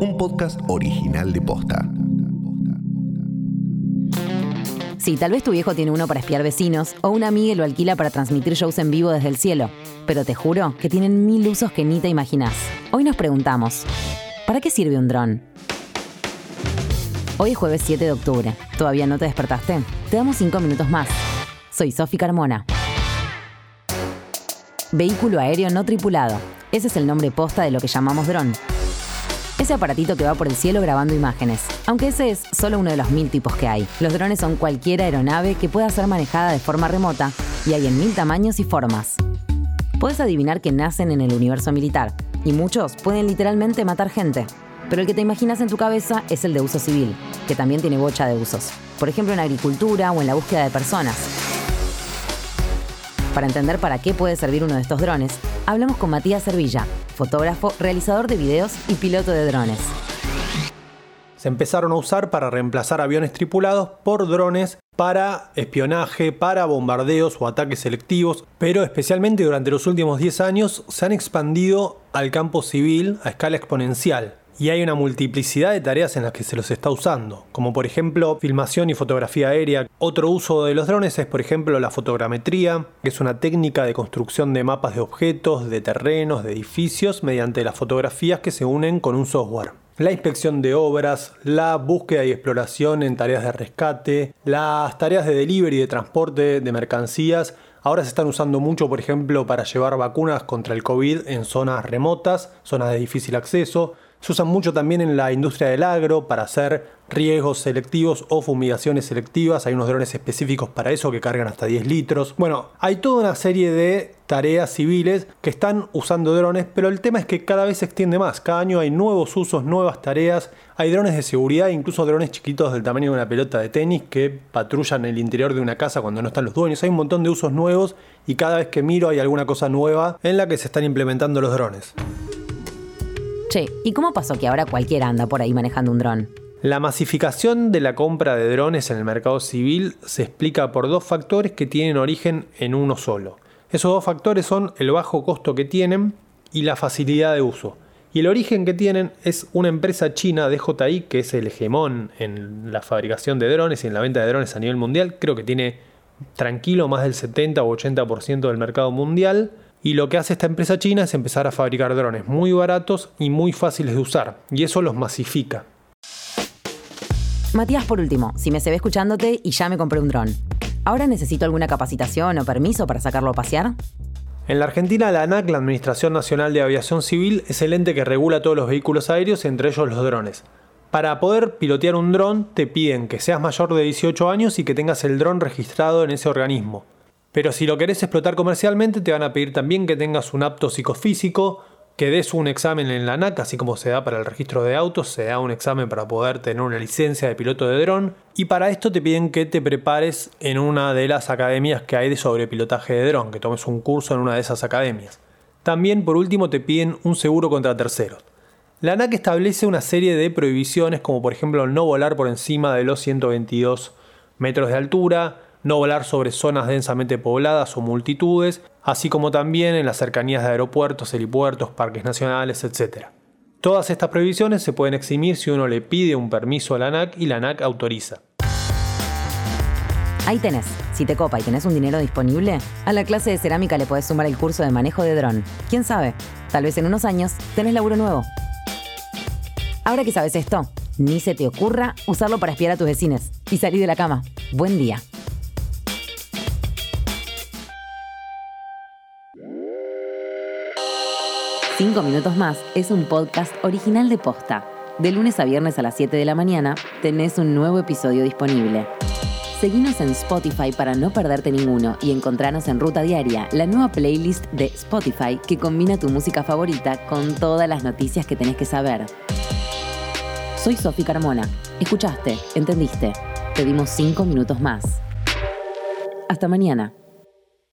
un podcast original de Posta. Sí, tal vez tu viejo tiene uno para espiar vecinos o una amiga lo alquila para transmitir shows en vivo desde el cielo, pero te juro que tienen mil usos que ni te imaginas. Hoy nos preguntamos, ¿para qué sirve un dron? Hoy es jueves 7 de octubre. ¿Todavía no te despertaste? Te damos 5 minutos más. Soy Sofi Carmona. Vehículo aéreo no tripulado. Ese es el nombre posta de lo que llamamos dron. Ese aparatito que va por el cielo grabando imágenes. Aunque ese es solo uno de los mil tipos que hay. Los drones son cualquier aeronave que pueda ser manejada de forma remota y hay en mil tamaños y formas. Puedes adivinar que nacen en el universo militar y muchos pueden literalmente matar gente. Pero el que te imaginas en tu cabeza es el de uso civil, que también tiene bocha de usos. Por ejemplo, en agricultura o en la búsqueda de personas. Para entender para qué puede servir uno de estos drones, hablamos con Matías Servilla, fotógrafo, realizador de videos y piloto de drones. Se empezaron a usar para reemplazar aviones tripulados por drones para espionaje, para bombardeos o ataques selectivos, pero especialmente durante los últimos 10 años se han expandido al campo civil a escala exponencial y hay una multiplicidad de tareas en las que se los está usando, como por ejemplo filmación y fotografía aérea. Otro uso de los drones es por ejemplo la fotogrametría, que es una técnica de construcción de mapas de objetos, de terrenos, de edificios, mediante las fotografías que se unen con un software. La inspección de obras, la búsqueda y exploración en tareas de rescate, las tareas de delivery de transporte de mercancías, ahora se están usando mucho, por ejemplo, para llevar vacunas contra el COVID en zonas remotas, zonas de difícil acceso, se usan mucho también en la industria del agro para hacer riesgos selectivos o fumigaciones selectivas. Hay unos drones específicos para eso que cargan hasta 10 litros. Bueno, hay toda una serie de tareas civiles que están usando drones, pero el tema es que cada vez se extiende más. Cada año hay nuevos usos, nuevas tareas. Hay drones de seguridad, incluso drones chiquitos del tamaño de una pelota de tenis que patrullan el interior de una casa cuando no están los dueños. Hay un montón de usos nuevos y cada vez que miro hay alguna cosa nueva en la que se están implementando los drones. Che, ¿y cómo pasó que ahora cualquiera anda por ahí manejando un dron? La masificación de la compra de drones en el mercado civil se explica por dos factores que tienen origen en uno solo. Esos dos factores son el bajo costo que tienen y la facilidad de uso. Y el origen que tienen es una empresa china DJI, que es el hegemón en la fabricación de drones y en la venta de drones a nivel mundial. Creo que tiene tranquilo más del 70 o 80% del mercado mundial. Y lo que hace esta empresa china es empezar a fabricar drones muy baratos y muy fáciles de usar, y eso los masifica. Matías, por último, si me se ve escuchándote y ya me compré un dron, ¿ahora necesito alguna capacitación o permiso para sacarlo a pasear? En la Argentina, la ANAC, la Administración Nacional de Aviación Civil, es el ente que regula todos los vehículos aéreos, entre ellos los drones. Para poder pilotear un dron, te piden que seas mayor de 18 años y que tengas el dron registrado en ese organismo. Pero si lo querés explotar comercialmente, te van a pedir también que tengas un apto psicofísico, que des un examen en la ANAC, así como se da para el registro de autos, se da un examen para poder tener una licencia de piloto de dron. Y para esto te piden que te prepares en una de las academias que hay de sobrepilotaje de dron, que tomes un curso en una de esas academias. También, por último, te piden un seguro contra terceros. La ANAC establece una serie de prohibiciones, como por ejemplo no volar por encima de los 122 metros de altura, no volar sobre zonas densamente pobladas o multitudes, así como también en las cercanías de aeropuertos, helipuertos, parques nacionales, etc. Todas estas prohibiciones se pueden eximir si uno le pide un permiso a la ANAC y la ANAC autoriza. Ahí tenés. Si te copa y tenés un dinero disponible, a la clase de cerámica le podés sumar el curso de manejo de dron. ¿Quién sabe? Tal vez en unos años tenés laburo nuevo. Ahora que sabes esto, ni se te ocurra usarlo para espiar a tus vecinos y salir de la cama. Buen día. Cinco minutos más es un podcast original de Posta. De lunes a viernes a las 7 de la mañana tenés un nuevo episodio disponible. Seguinos en Spotify para no perderte ninguno y encontranos en Ruta Diaria, la nueva playlist de Spotify que combina tu música favorita con todas las noticias que tenés que saber. Soy Sofi Carmona. Escuchaste, entendiste. Te dimos cinco minutos más. Hasta mañana.